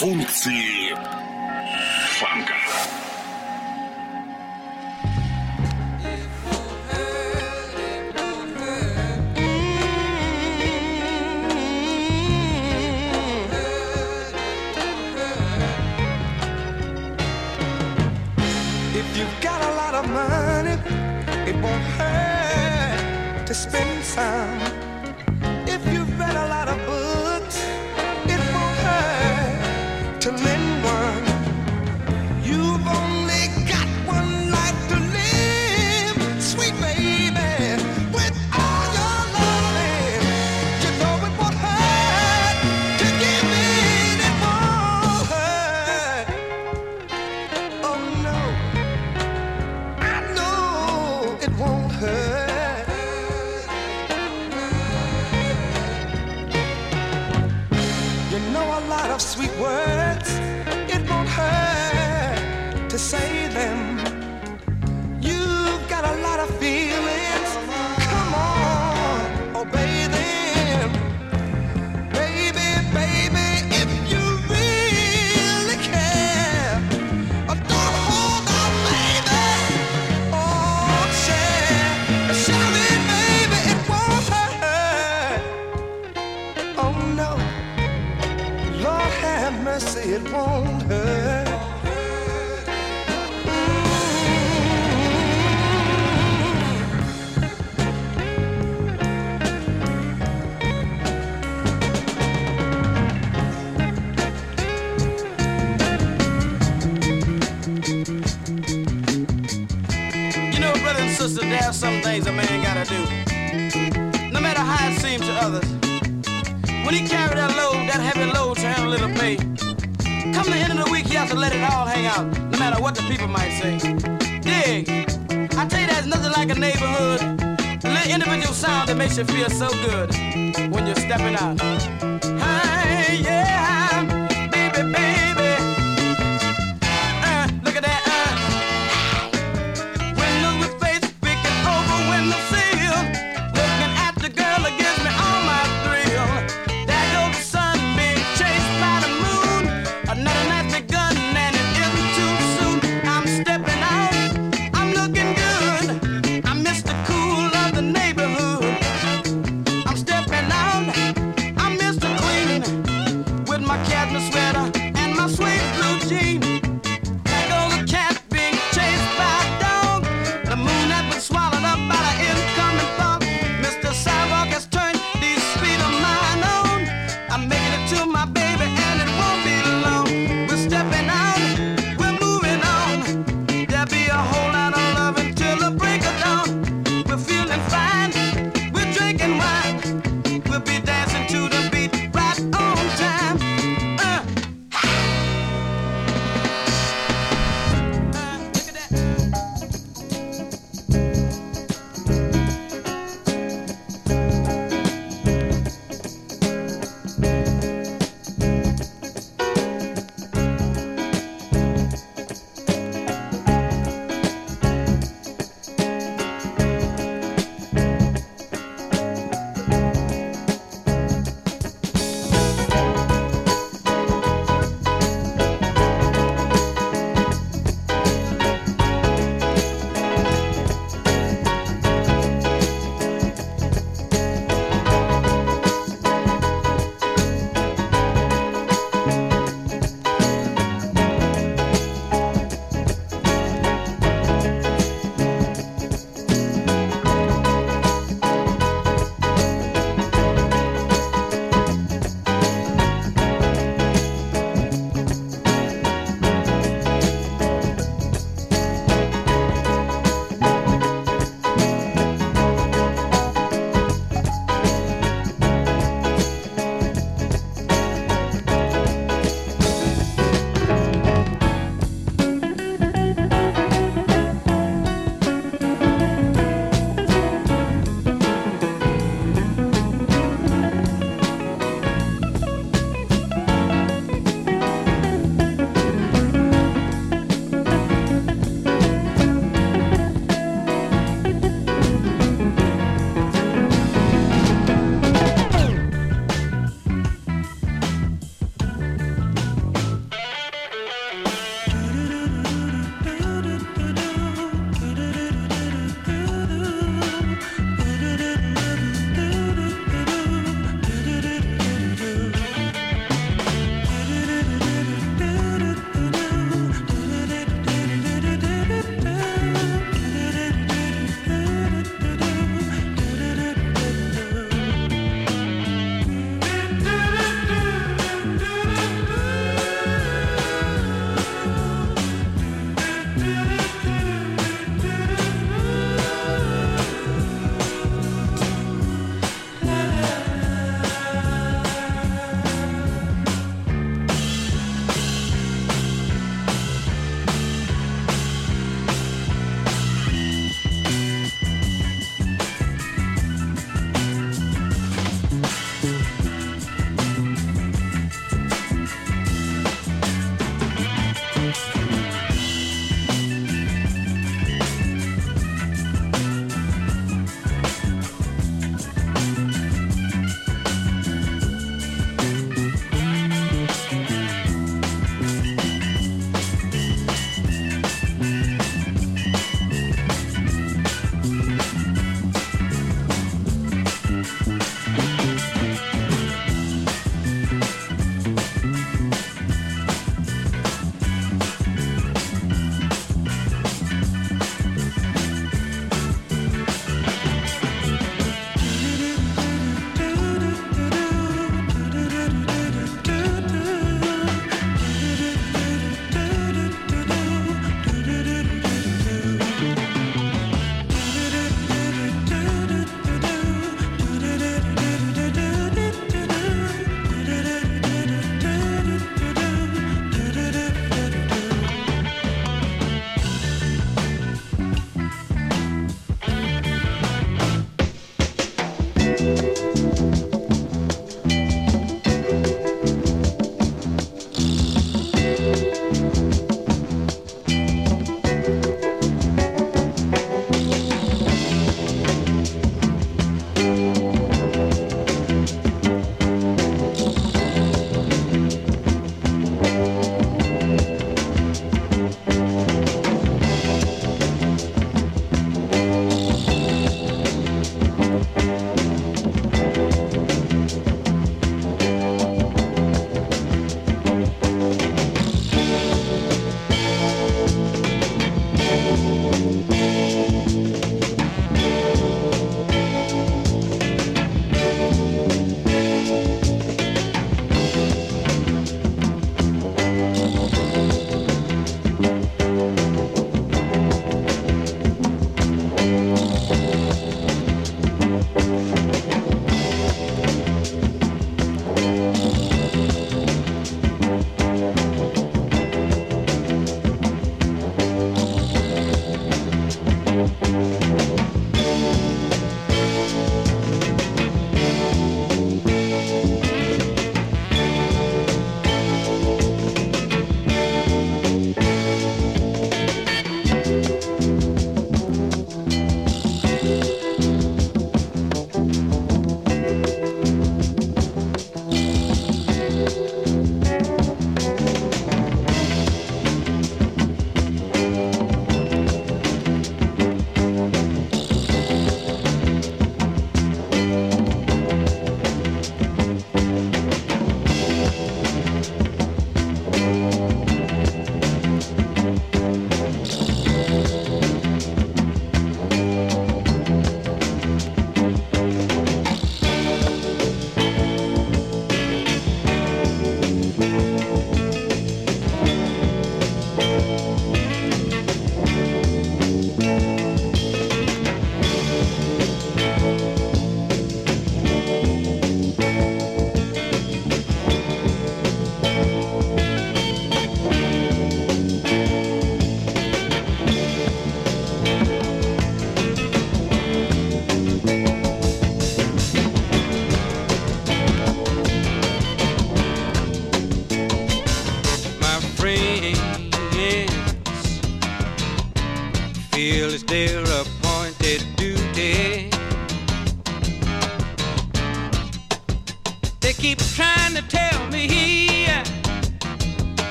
функции фанка. If you've got a lot of money, it won't hurt to spend some. world. there's some things a man gotta do. No matter how it seems to others. When he carry that load, that heavy load to have a little pay. Come the end of the week, he has to let it all hang out, no matter what the people might say. Dig, I tell you there's nothing like a neighborhood. A little individual sound that makes you feel so good when you're stepping out.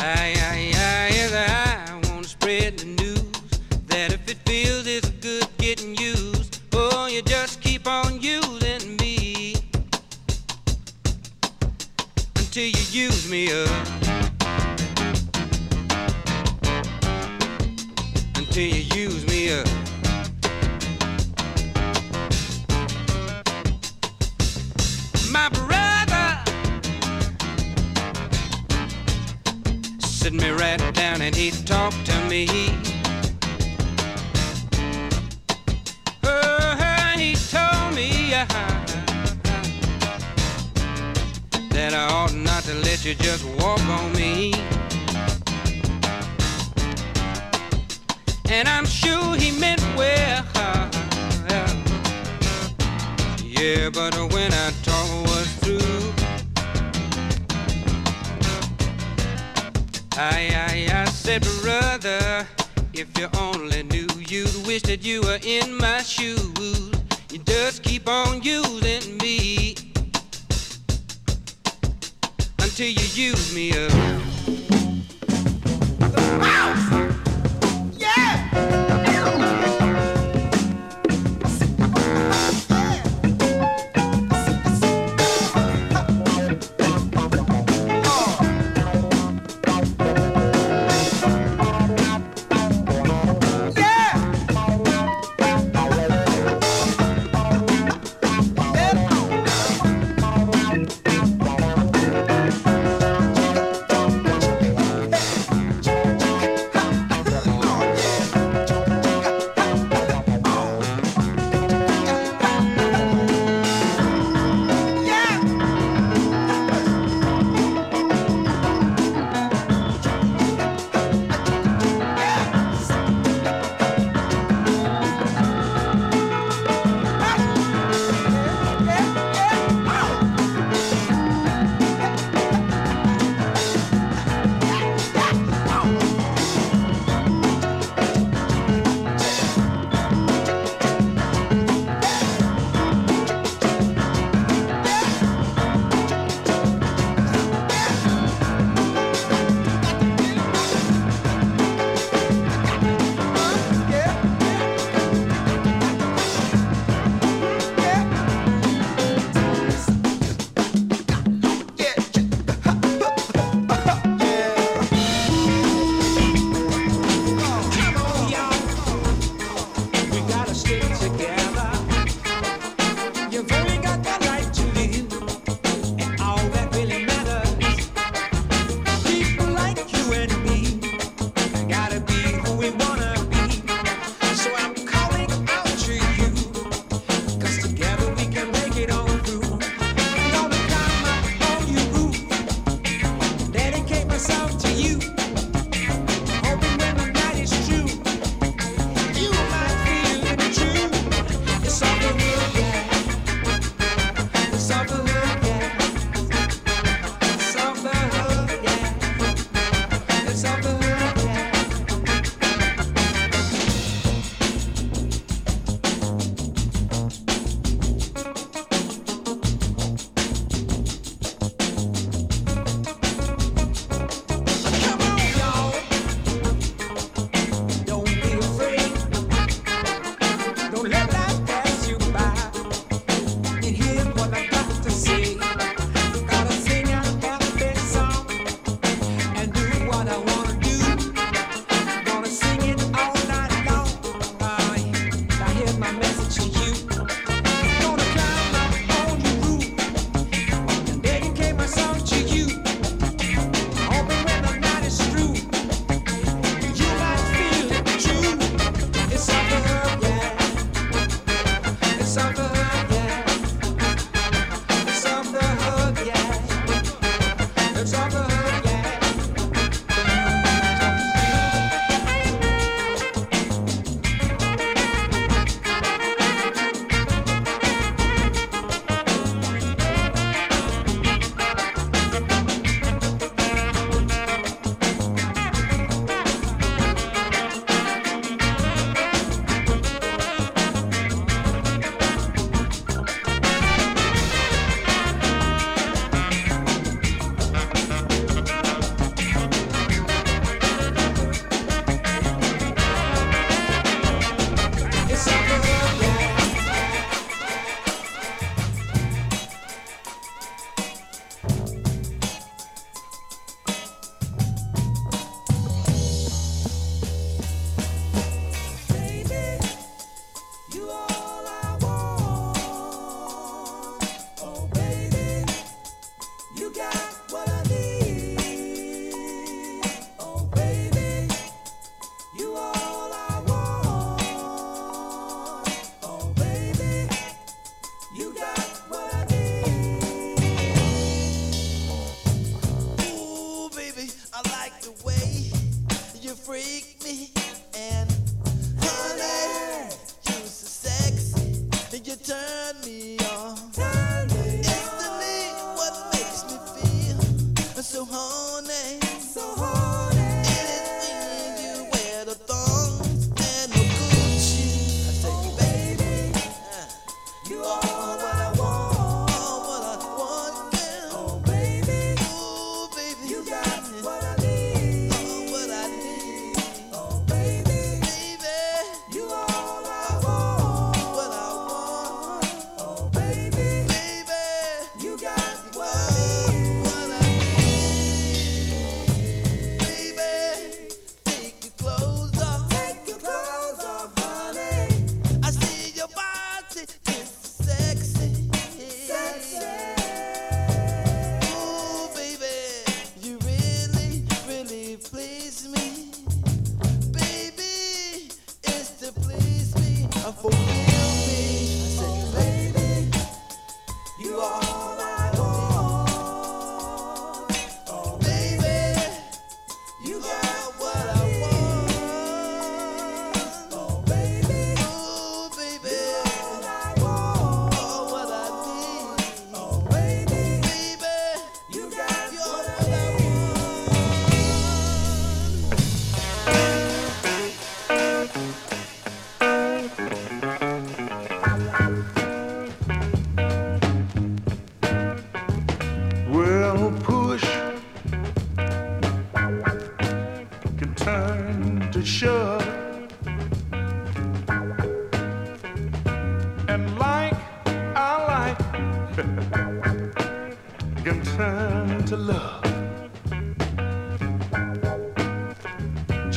I Yeah, but when I talk was through, I, I, I said, brother, if you only knew, you'd wish that you were in my shoes. You just keep on using me until you use me up. Ow!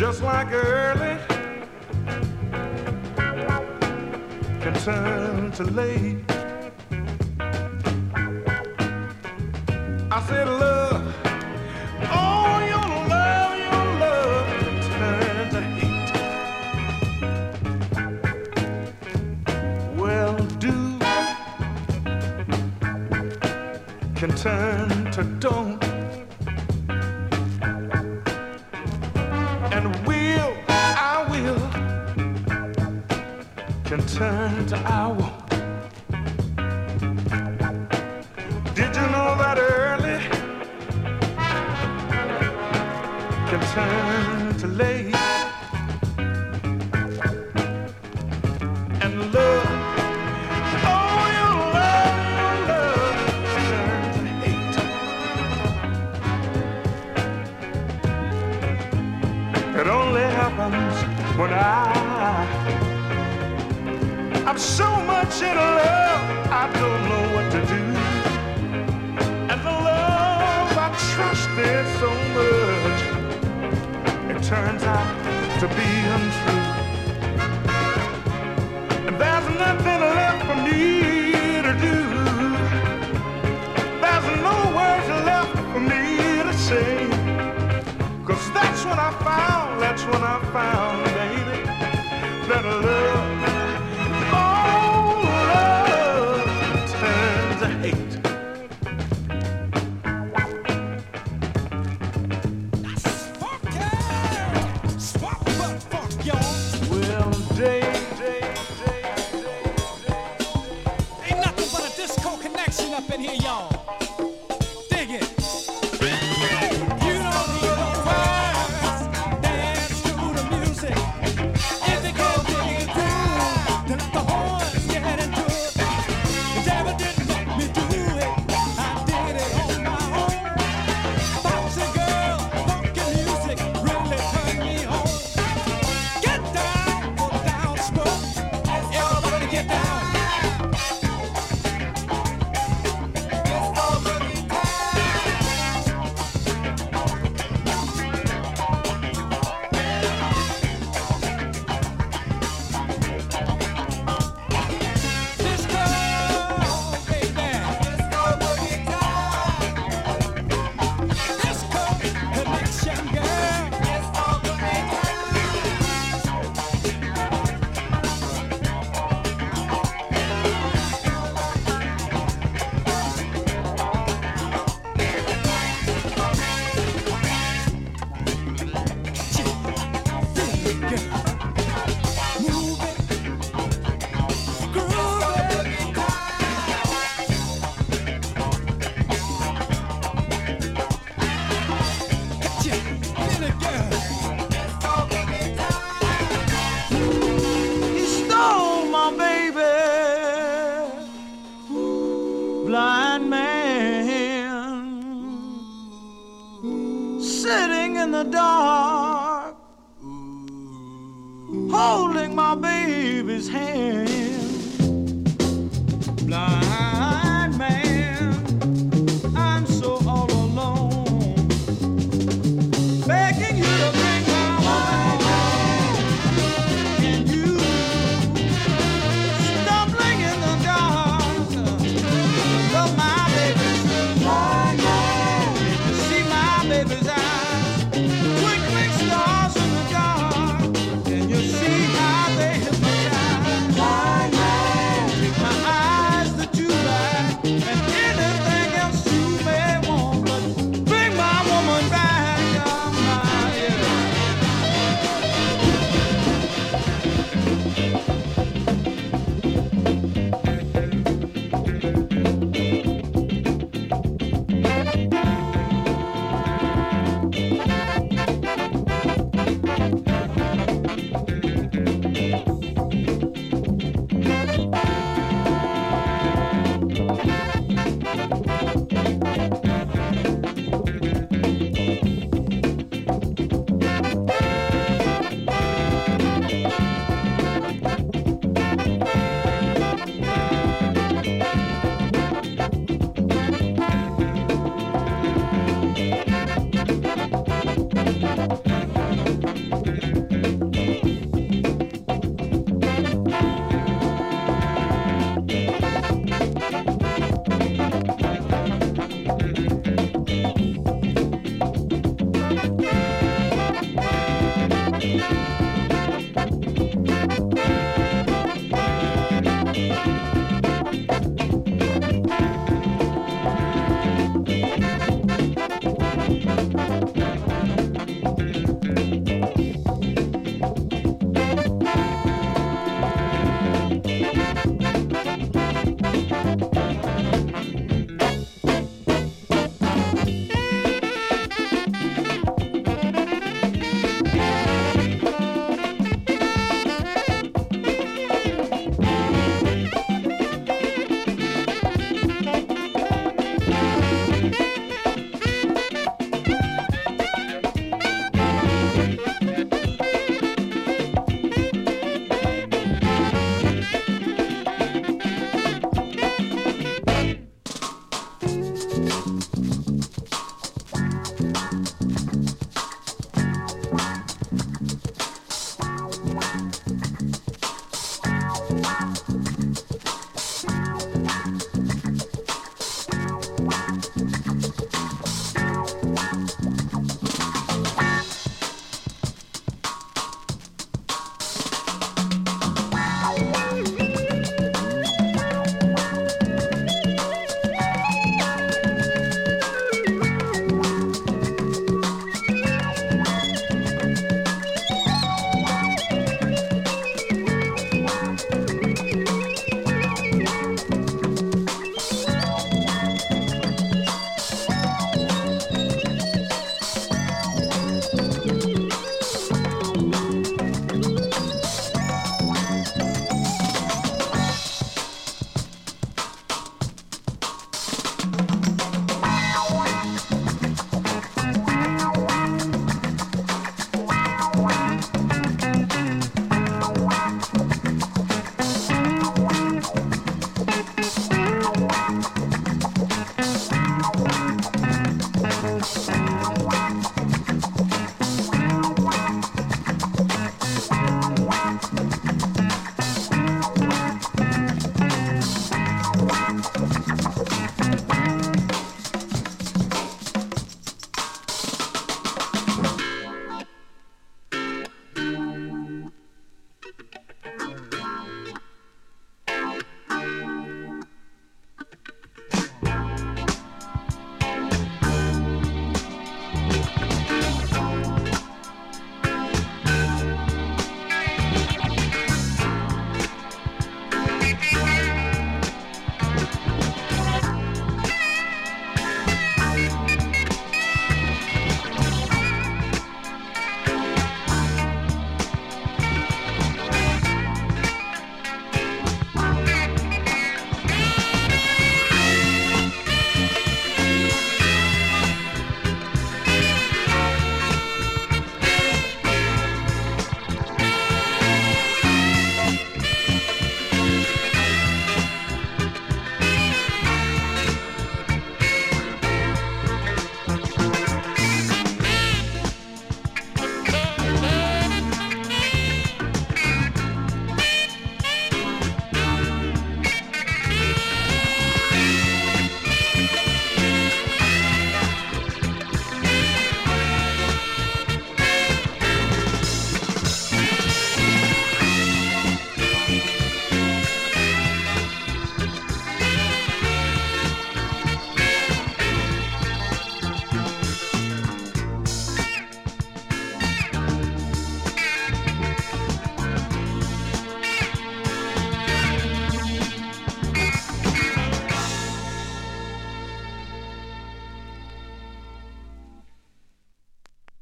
just like early can turn to late. I said, love, oh, your love, your love can turn to hate. Well, do can turn to don't. Turn to hour. Did you know that early can turn to late? sitting in the dark, holding my baby's hand. Blind.